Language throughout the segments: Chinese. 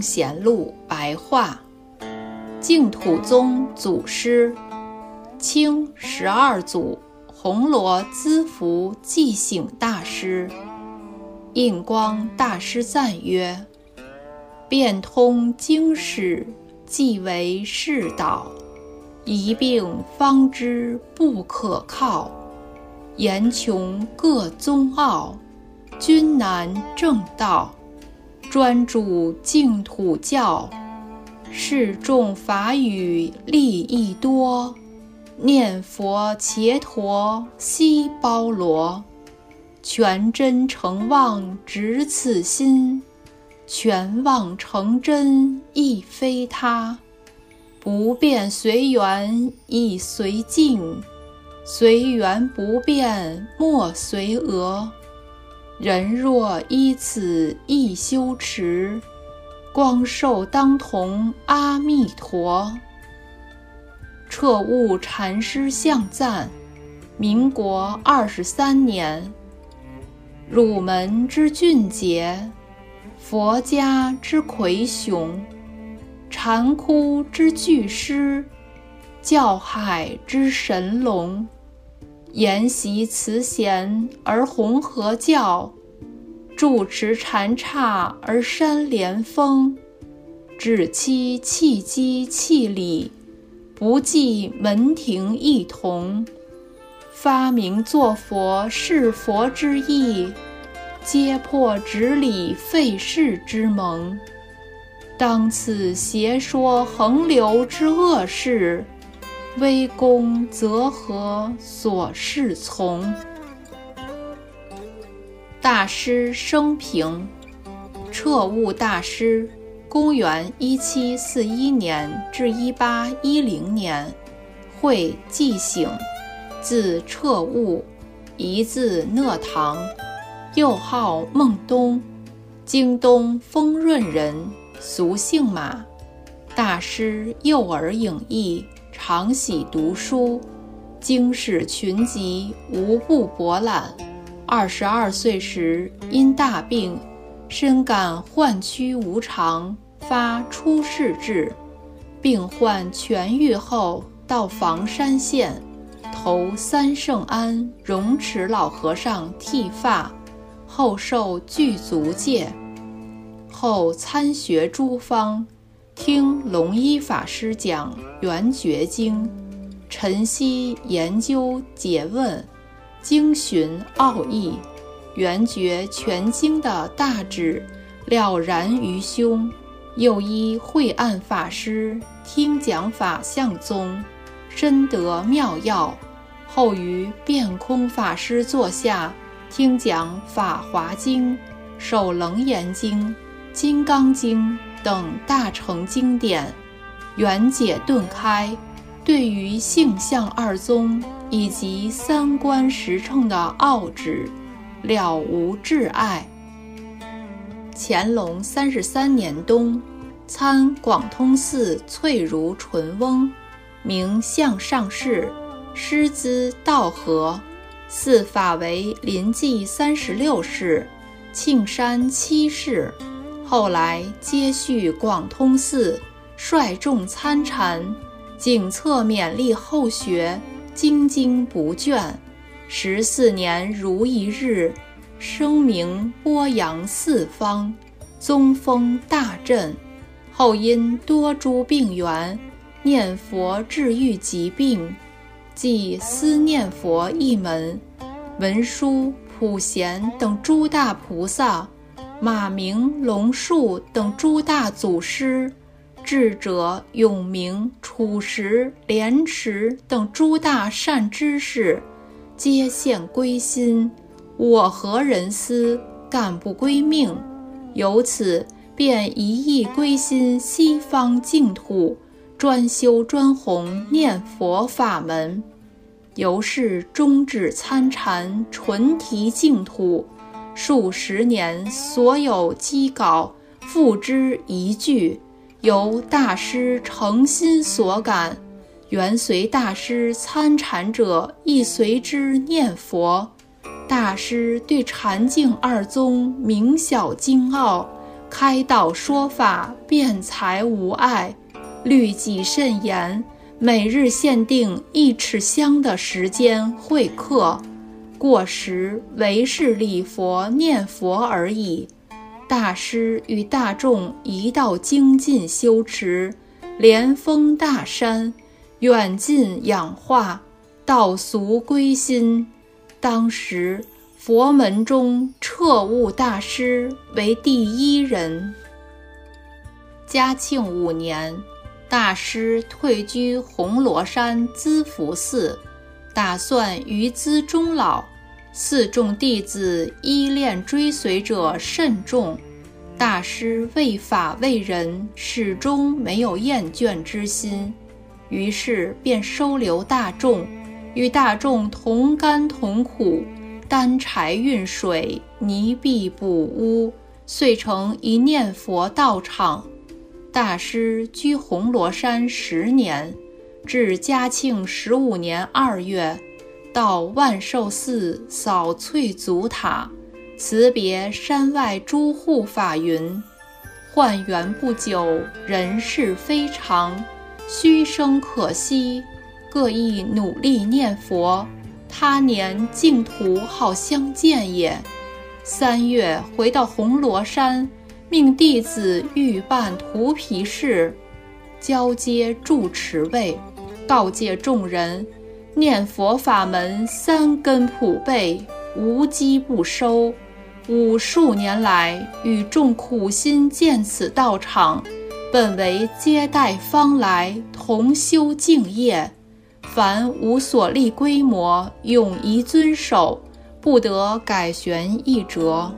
贤录白话，净土宗祖师，清十二祖。红罗资福寂醒大师，印光大师赞曰：“变通经史，即为世道；一病方知不可靠。言穷各宗奥，君难正道。”专主净土教，示众法语利益多。念佛伽陀悉包罗，全真诚妄执此心，全妄成真亦非他。不变随缘亦随境，随缘不变莫随讹。人若依此一修持，光寿当同阿弥陀。彻悟禅师向赞，民国二十三年。汝门之俊杰，佛家之魁雄，禅窟之巨师，教海之神龙。研习慈贤而弘和教，住持禅刹而山连峰，只期契机契理，不计门庭异同。发明作佛是佛之意，揭破执理废世之盟。当此邪说横流之恶事。微功则何所适从？大师生平：彻悟大师，公元一七四一年至一八一零年，会寂醒，字彻悟，一字讷堂，又号孟东，京东丰润人，俗姓马。大师幼儿颖逸。常喜读书，经史群集无不博览。二十二岁时因大病，深感患躯无常，发出世志。病患痊愈后，到房山县，投三圣庵荣池老和尚剃发，后受具足戒，后参学诸方。听龙一法师讲《圆觉经》，晨曦研究解问，经寻奥义，《圆觉全经》的大旨了然于胸。又依慧暗法师听讲法相宗，深得妙要。后于辩空法师座下听讲《法华经》《首楞严经》《金刚经》。等大成经典，圆解顿开，对于性相二宗以及三观实乘的奥旨，了无挚爱。乾隆三十三年冬，参广通寺翠如纯翁，名向上士，师资道和，寺法为临济三十六世，庆山七世。后来接续广通寺，率众参禅，警策勉励后学，精精不倦。十四年如一日，声名播扬四方，宗风大振。后因多诸病源，念佛治愈疾病，即思念佛一门，文殊、普贤等诸大菩萨。马明、龙树等诸大祖师，智者永明、楚实、莲池等诸大善知识，皆现归心。我何人思，敢不归命？由此便一意归心西方净土，专修专弘念佛法门。由是终止参禅，纯提净土。数十年所有机稿付之一炬，由大师诚心所感，缘随大师参禅者亦随之念佛。大师对禅净二宗明晓精奥，开道说法，辩才无碍，律己甚严。每日限定一尺香的时间会客，过时唯是礼佛念佛而已。大师与大众一道精进修持，连峰大山，远近氧化，道俗归心。当时佛门中彻悟大师为第一人。嘉庆五年。大师退居红螺山资福寺，打算于资终老。四众弟子依恋追随者甚众，大师为法为人，始终没有厌倦之心，于是便收留大众，与大众同甘同苦，担柴运水，泥壁补屋，遂成一念佛道场。大师居红螺山十年，至嘉庆十五年二月，到万寿寺扫翠足塔，辞别山外诸护法云：“幻缘不久，人事非常，虚生可惜，各亦努力念佛，他年净土好相见也。”三月回到红螺山。命弟子欲办涂皮事，交接住持位，告诫众人：念佛法门三根普被，无机不收。五数年来，与众苦心建此道场，本为接待方来，同修净业。凡无所立规模，永宜遵守，不得改弦易辙。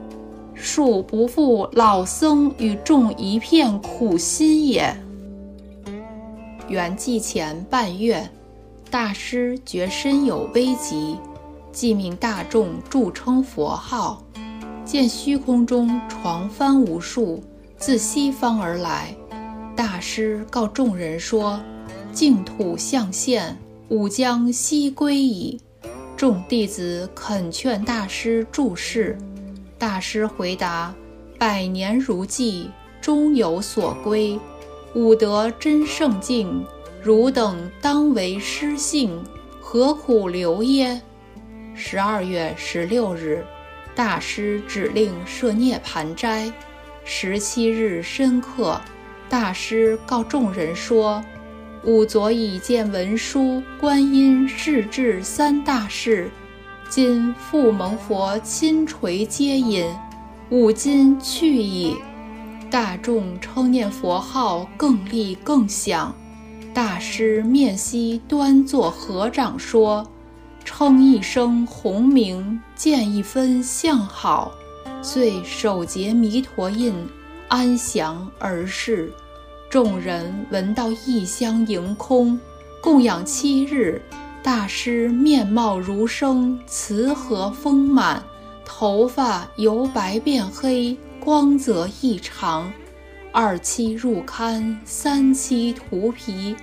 恕不负老僧与众一片苦心也。圆寂前半月，大师觉身有危急，即命大众助称佛号。见虚空中床幡无数，自西方而来。大师告众人说：“净土相现，吾将西归矣。”众弟子恳劝大师住世。大师回答：“百年如寄，终有所归。吾得真圣境，汝等当为师幸，何苦留耶？”十二月十六日，大师指令设涅盘斋。十七日申刻，大师告众人说：“吾昨已见文殊，观音世至三大事。”今复蒙佛亲垂接引，吾今去矣。大众称念佛号更利更响。大师面西端坐合掌说：“称一声洪名，见一分相好。”遂手结弥陀印，安详而逝。众人闻到异香盈空，供养七日。大师面貌如生，慈和丰满，头发由白变黑，光泽异常。二期入龛，三期涂皮，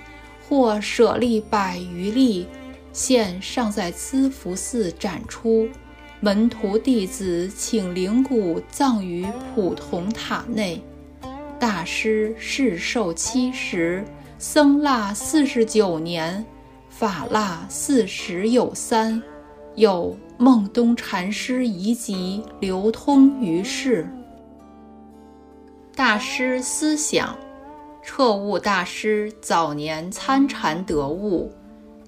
或舍利百余粒，现尚在资福寺展出。门徒弟子请灵骨葬于普同塔内。大师世寿七十，僧腊四十九年。法腊四十有三，有孟东禅师遗籍流通于世。大师思想，彻悟大师早年参禅得悟，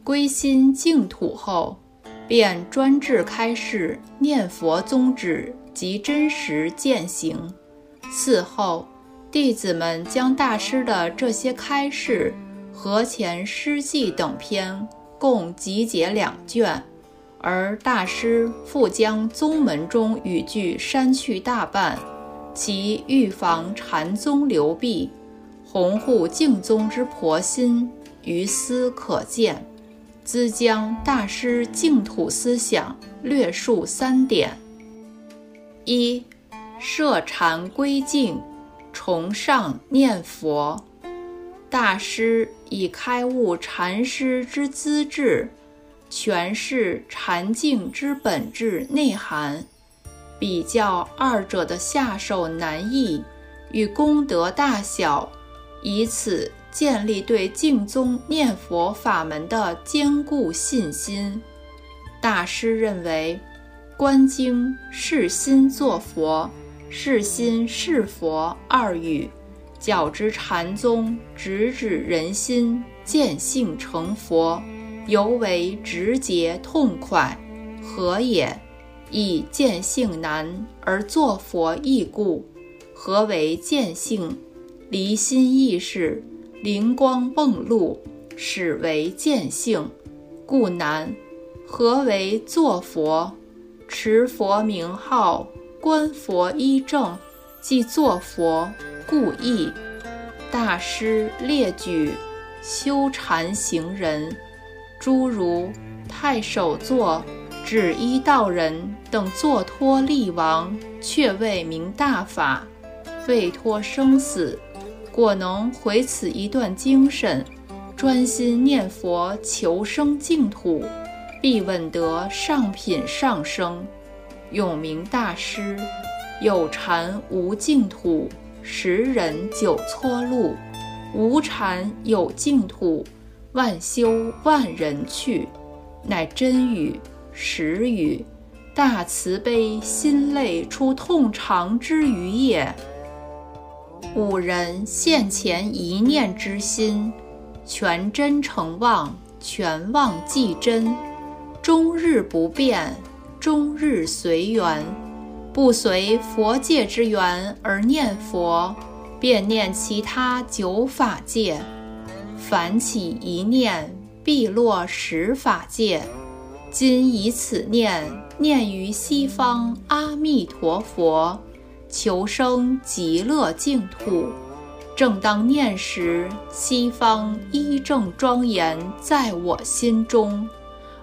归心净土后，便专志开示念佛宗旨及真实践行。嗣后，弟子们将大师的这些开示。《和前诗记》等篇共集结两卷，而大师复将宗门中语句删去大半，其预防禅宗流弊、弘护净宗之婆心，于斯可见。兹将大师净土思想略述三点：一、设禅归净，崇尚念佛。大师以开悟禅师之资质，诠释禅境之本质内涵，比较二者的下手难易与功德大小，以此建立对净宗念佛法门的坚固信心。大师认为，观经是心作佛，是心是佛二语，较之禅宗直指人心、见性成佛，尤为直接痛快。何也？以见性难而作佛易故。何为见性？离心意识，灵光迸露，始为见性，故难。何为作佛？持佛名号，观佛依正，即作佛，故易。大师列举修禅行人，诸如太守座、指一道人等，作托立王，却未明大法。未脱生死，果能回此一段精神，专心念佛求生净土，必稳得上品上生。永明大师，有禅无净土，十人九搓路；无禅有净土，万修万人去。乃真语实语，大慈悲心泪出痛长之余也。五人现前一念之心，全真诚望，全望即真，终日不变，终日随缘，不随佛界之缘而念佛，便念其他九法界。凡起一念，必落十法界。今以此念，念于西方阿弥陀佛。求生极乐净土，正当念时，西方一正庄严在我心中，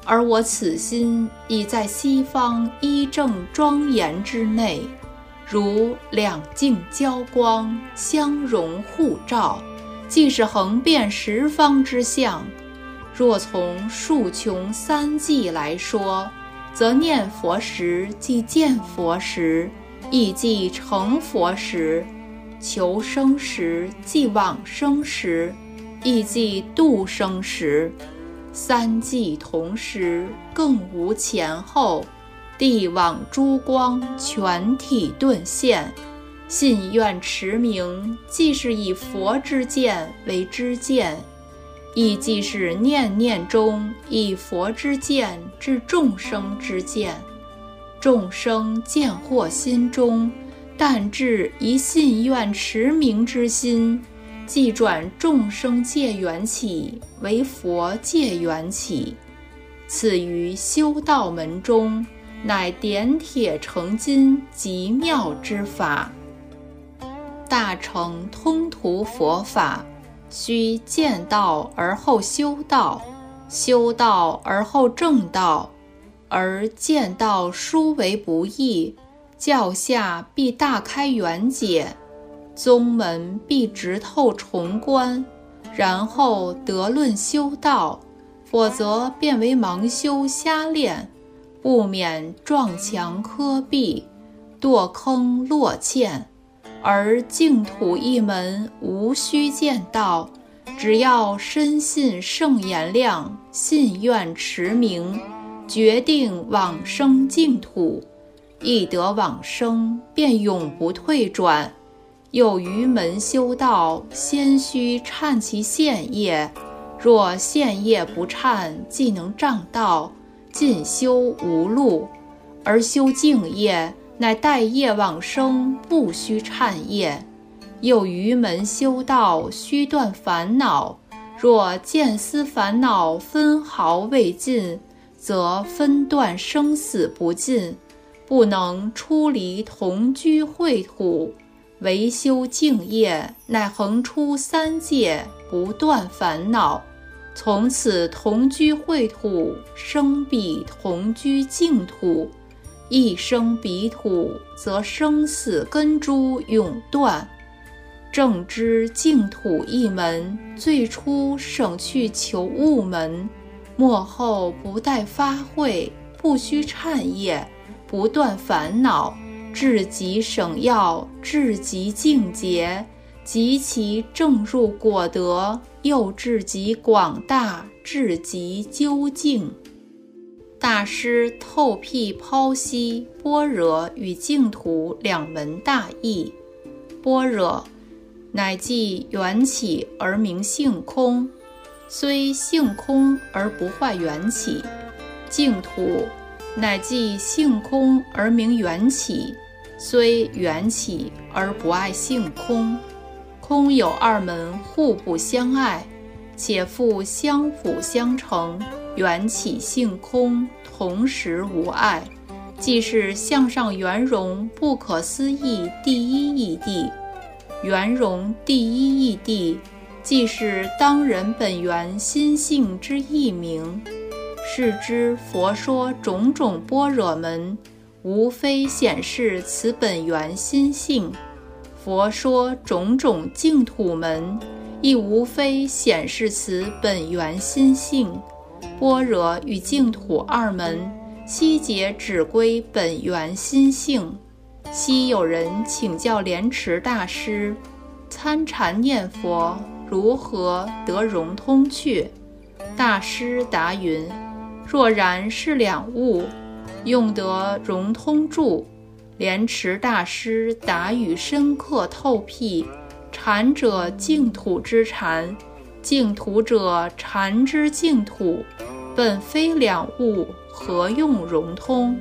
而我此心已在西方一正庄严之内，如两镜交光，相融互照，即是横遍十方之相。若从数穷三际来说，则念佛时即见佛时。亦即成佛时，求生时即往生时，亦即度生时，三际同时，更无前后。地网珠光，全体顿现。信愿持名，既是以佛之见为知见，亦即是念念中以佛之见至众生之见。众生见惑心中，但至一信愿持名之心，即转众生界缘起为佛界缘起。此于修道门中，乃点铁成金极妙之法。大乘通途佛法，须见道而后修道，修道而后正道。而见道殊为不易，教下必大开圆解，宗门必直透重关，然后得论修道，否则变为盲修瞎练，不免撞墙磕壁，堕坑落堑。而净土一门无需见道，只要深信圣言量，信愿持名。决定往生净土，一得往生便永不退转。有余门修道，先须忏其现业。若现业不忏，即能障道，进修无路。而修净业，乃待业往生，不须忏业。又于门修道，须断烦恼。若见思烦恼分毫未尽。则分断生死不尽，不能出离同居秽土，唯修净业，乃横出三界，不断烦恼。从此同居秽土，生彼同居净土，一生彼土，则生死根诸永断。正知净土一门，最初省去求物门。末后不待发会，不须忏业，不断烦恼，至极省要，至极境界，及其正入果德，又至极广大，至极究竟。大师透辟剖析般若与净土两门大义。般若，乃即缘起而名性空，虽性空而不坏缘起；净土。乃即性空而名缘起，虽缘起而不爱性空。空有二门，互不相爱，且复相辅相成。缘起性空，同时无碍，即是向上圆融不可思议第一义谛。圆融第一义谛，即是当人本源心性之义名。是之，佛说种种般若门，无非显示此本源心性；佛说种种净土门，亦无非显示此本源心性。般若与净土二门，悉皆只归本源心性。昔有人请教莲池大师，参禅念佛如何得融通去？大师答云。若然是两物，用得融通住。莲池大师答语深刻透辟：禅者净土之禅，净土者禅之净土，本非两物，何用融通？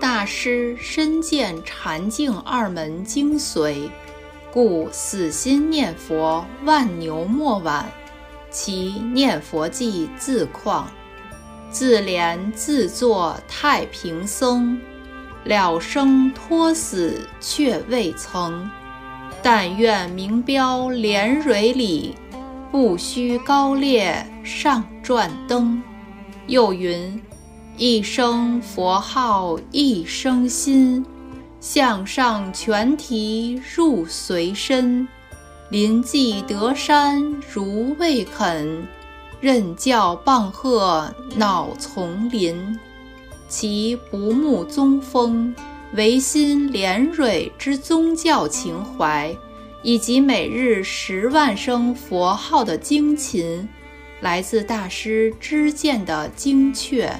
大师深见禅净二门精髓，故死心念佛，万牛莫挽。其念佛偈自况。自怜自作太平僧，了生托死却未曾。但愿名标莲蕊里，不须高烈上转灯。又云：一声佛号一声心，向上全提入随身。临济得山如未肯。任教棒喝恼丛林，其不慕宗风，唯心莲蕊之宗教情怀，以及每日十万声佛号的精勤，来自大师知见的精确，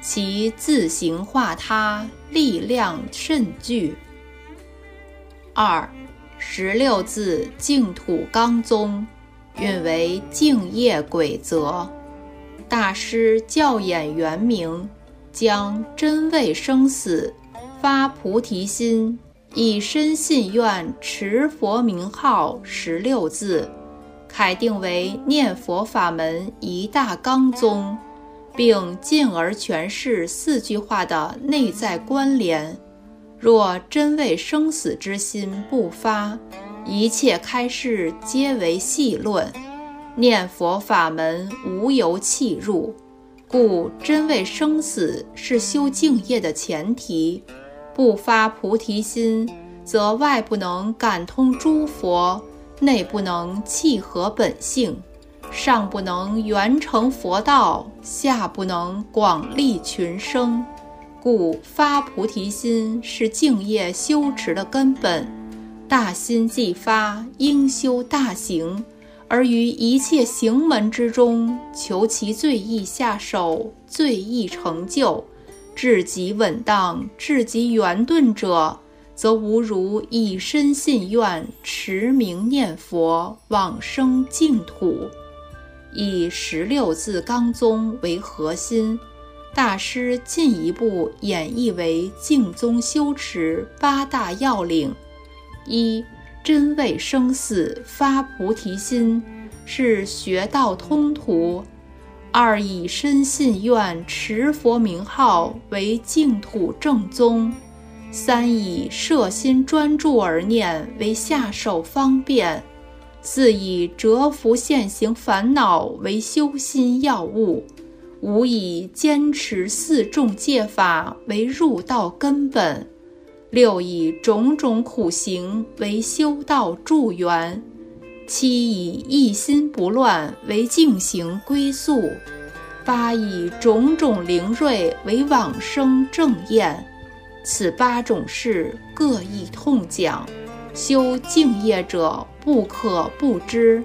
其自行化他，力量甚巨。二，十六字净土纲宗。运为敬业轨则，大师教演圆明，将真味生死发菩提心，以深信愿持佛名号十六字，楷定为念佛法门一大纲宗，并进而诠释四句话的内在关联。若真为生死之心不发。一切开示皆为细论，念佛法门无由弃入，故真为生死是修净业的前提。不发菩提心，则外不能感通诸佛，内不能契合本性，上不能圆成佛道，下不能广利群生。故发菩提心是净业修持的根本。大心既发，应修大行，而于一切行门之中，求其最易下手、最易成就、至极稳当、至极圆顿者，则无如以身信愿、持名念佛、往生净土。以十六字纲宗为核心，大师进一步演绎为净宗修持八大要领。一真为生死发菩提心，是学道通途；二以深信愿持佛名号为净土正宗；三以摄心专注而念为下手方便；四以折伏现行烦恼为修心要务；五以坚持四众戒法为入道根本。六以种种苦行为修道助缘，七以一心不乱为净行归宿，八以种种灵锐为往生正验，此八种事各异痛讲，修敬业者不可不知。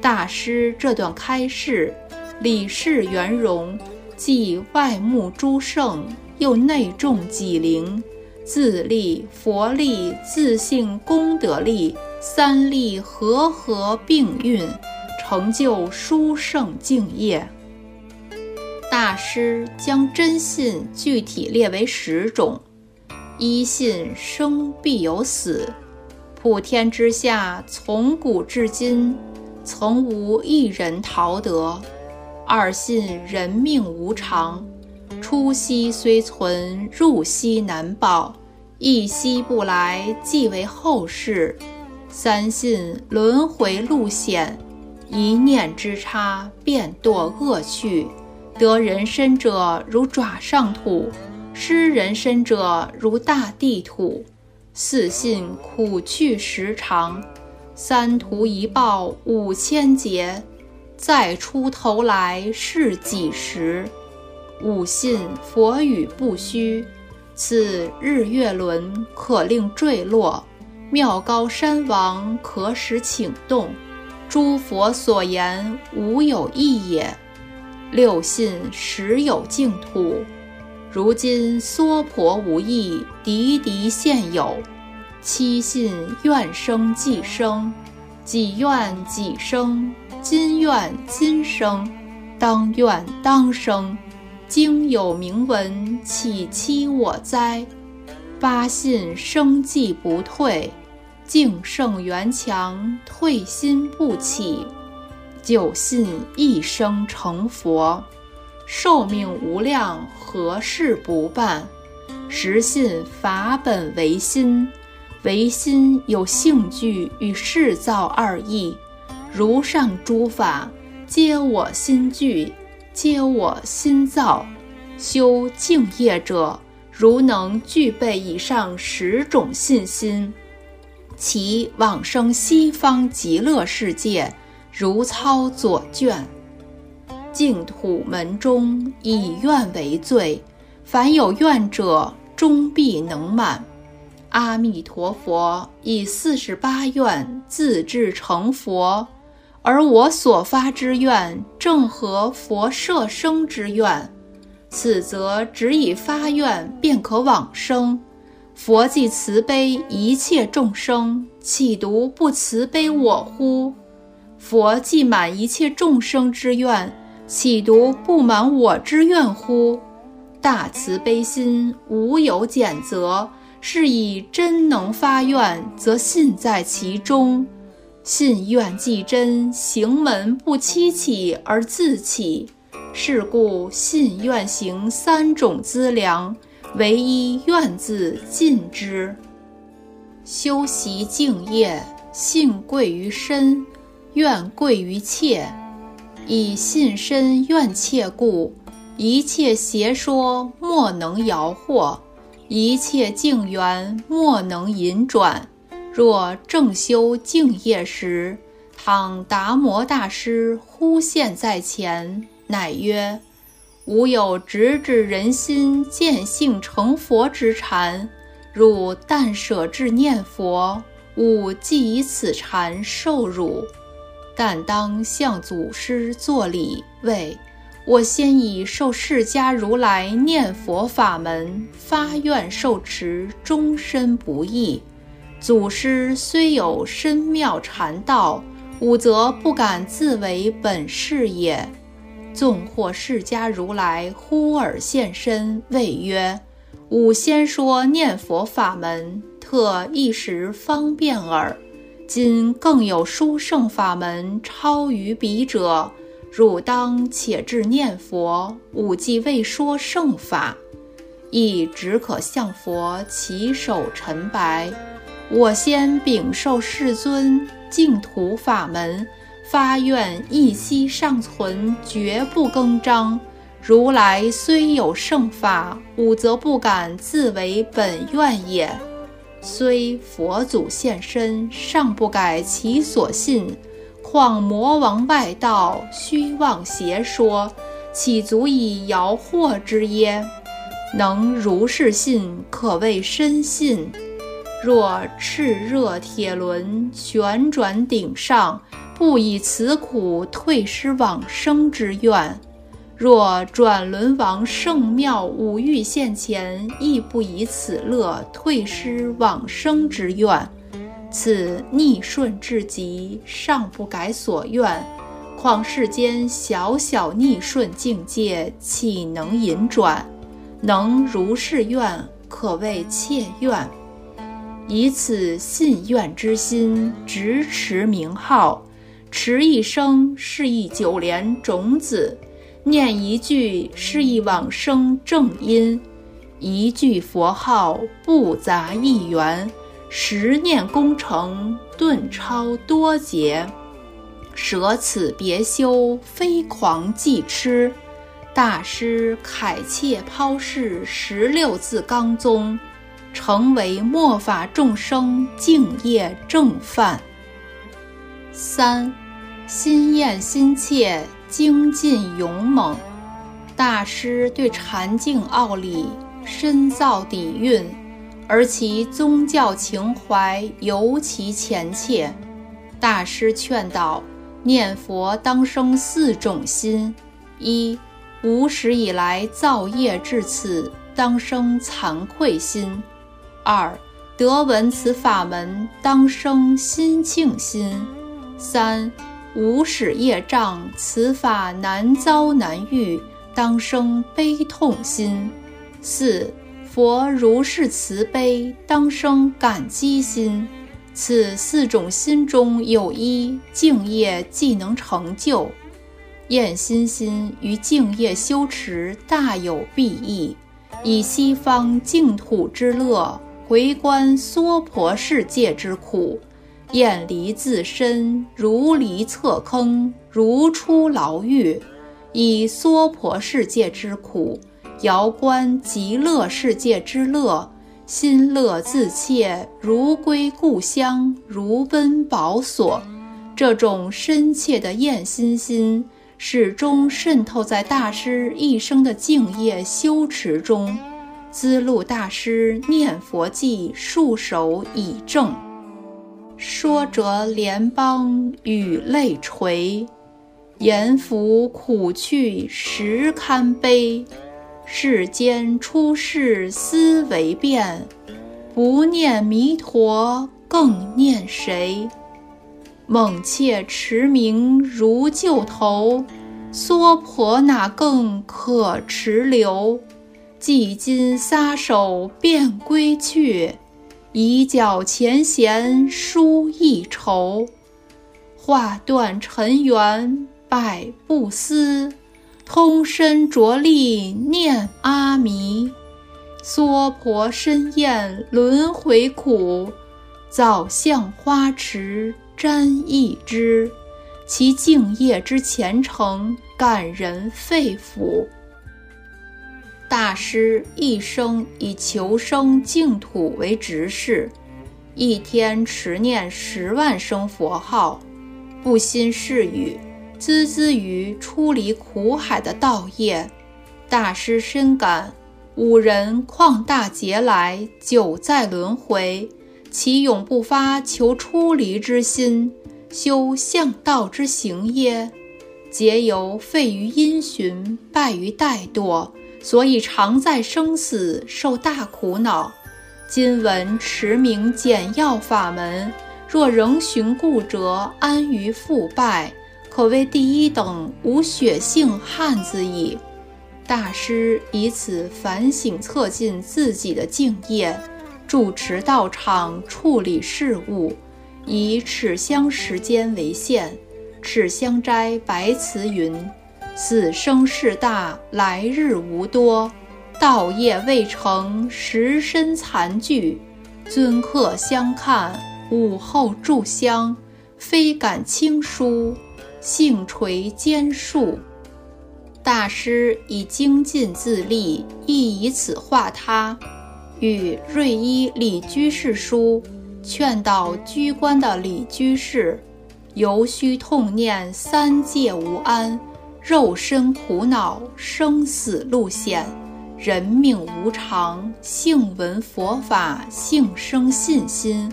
大师这段开示，理事圆融，既外目诸圣，又内重己灵，自力、佛力、自性功德力三力和合并运，成就殊胜敬业。大师将真信具体列为十种。一信生必有死，普天之下从古至今，从无一人逃得。二信人命无常，出息虽存，入息难保，一息不来即为后世。三信轮回路险，一念之差便堕恶趣，得人身者如爪上土。失人身者如大地土，四信苦趣时长，三途一报五千劫，再出头来是几时？五信佛语不虚，此日月轮可令坠落，妙高山王可使请动，诸佛所言无有异也。六信实有净土。如今娑婆无异，敌敌现有。七信愿生即生，己愿己生，今愿今生，当愿当生。经有明文，岂欺我哉？八信生计不退，敬胜缘强，退心不起。九信一生成佛。寿命无量，何事不办？实信法本唯心，唯心有性具与事造二义。如上诸法，皆我心具，皆我心造。修净业者，如能具备以上十种信心，其往生西方极乐世界，如操左卷。净土门中以愿为最，凡有愿者，终必能满。阿弥陀佛以四十八愿自制成佛，而我所发之愿正合佛摄生之愿，此则只以发愿便可往生。佛既慈悲一切众生，岂独不慈悲我乎？佛既满一切众生之愿。岂独不满我之愿乎？大慈悲心无有减责，是以真能发愿，则信在其中。信愿既真，行门不期起而自起。是故信愿行三种资粮，唯一愿字尽之。修习敬业，信贵于身，愿贵于切。以信身愿切故，一切邪说莫能摇惑，一切境缘莫能引转。若正修净业时，倘达摩大师忽现在前，乃曰：“吾有直指人心、见性成佛之禅，汝但舍至念佛，吾即以此禅受汝。”但当向祖师作礼，谓：“我先以受释迦如来念佛法门发愿受持，终身不易。祖师虽有深妙禅道，吾则不敢自为本事也。纵或释迦如来忽尔现身，谓曰：‘吾先说念佛法门，特一时方便耳。’”今更有殊胜法门超于彼者，汝当且至念佛。吾既未说圣法，亦只可向佛起手陈白。我先禀受世尊净土法门，发愿一息尚存，绝不更张。如来虽有圣法，吾则不敢自为本愿也。虽佛祖现身，尚不改其所信，况魔王外道虚妄邪说，岂足以摇惑之耶？能如是信，可谓深信。若炽热铁轮旋转顶上，不以此苦退失往生之愿；若转轮王圣庙五欲现前，亦不以此乐退失往生之愿。此逆顺至极，尚不改所愿，况世间小小逆顺境界，岂能引转？能如是愿，可谓切愿。以此信愿之心，直持名号，持一生是一九莲种子，念一句是一往生正因，一句佛号不杂一缘，十念功成顿超多劫，舍此别修，非狂即痴。大师恳切抛世十六字纲宗。成为末法众生敬业正范。三，心厌心切，精进勇猛。大师对禅境奥理深造底蕴，而其宗教情怀尤其虔切。大师劝导念佛当生四种心：一，无始以来造业至此，当生惭愧心。二得闻此法门，当生心庆心；三无始业障，此法难遭难遇，当生悲痛心；四佛如是慈悲，当生感激心。此四种心中有一敬业，即能成就。厌心心与敬业修持大有裨益，以西方净土之乐。回观娑婆世界之苦，厌离自身，如离侧坑，如出牢狱；以娑婆世界之苦，遥观极乐世界之乐，心乐自切，如归故乡，如奔宝所。这种深切的厌心心，始终渗透在大师一生的敬业修持中。资路大师念佛记束手以证，说着莲邦与泪垂，言福苦趣实堪悲。世间出世思为变，不念弥陀更念谁？猛切持名如旧头，娑婆哪更可持留？既今撒手便归去，以脚前嫌书一愁。画断尘缘百不思，通身着力念阿弥。娑婆身厌轮回苦，早向花池沾一枝。其敬业之虔诚，感人肺腑。大师一生以求生净土为执事，一天持念十万声佛号，不心是语，孜孜于出离苦海的道业。大师深感五人旷大劫来久在轮回，其永不发求出离之心，修向道之行耶？皆由废于因循，败于怠惰。所以常在生死受大苦恼。今闻持名简要法门，若仍循故辙，安于腐败，可谓第一等无血性汉子矣。大师以此反省测进自己的敬业，主持道场，处理事务，以尺香时间为限。尺香斋白瓷云。此生事大，来日无多。道业未成，时身残具。尊客相看，午后炷香，非敢轻疏，幸垂肩束。大师以精进自立，亦以此化他。与瑞一李居士书，劝导居官的李居士，犹须痛念三界无安。肉身苦恼，生死路险，人命无常，性闻佛法，性生信心，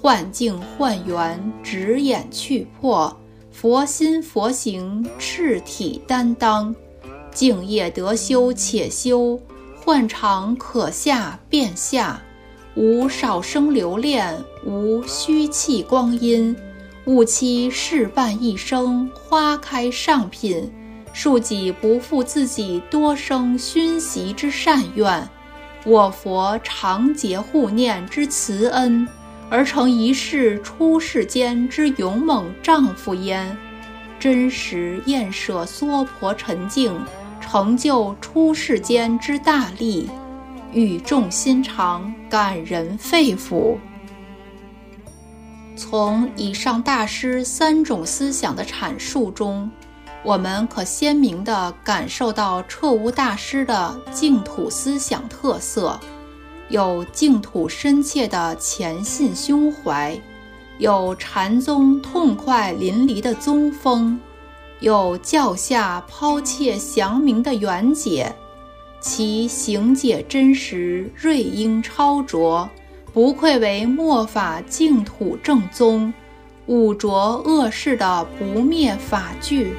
幻境幻缘，直眼去破，佛心佛行，赤体担当，敬业得修且修，幻常可下便下，无少生留恋，无虚弃光阴。勿期事半一生，花开上品；恕己不负自己多生熏习之善愿。我佛常结护念之慈恩，而成一世出世间之勇猛丈夫焉。真实厌舍娑婆沉静，成就出世间之大利，语重心长，感人肺腑。从以上大师三种思想的阐述中，我们可鲜明地感受到彻悟大师的净土思想特色：有净土深切的虔信胸怀，有禅宗痛快淋漓的宗风，有教下抛切祥明的圆解，其行解真实，瑞英超卓。不愧为末法净土正宗，五浊恶世的不灭法具。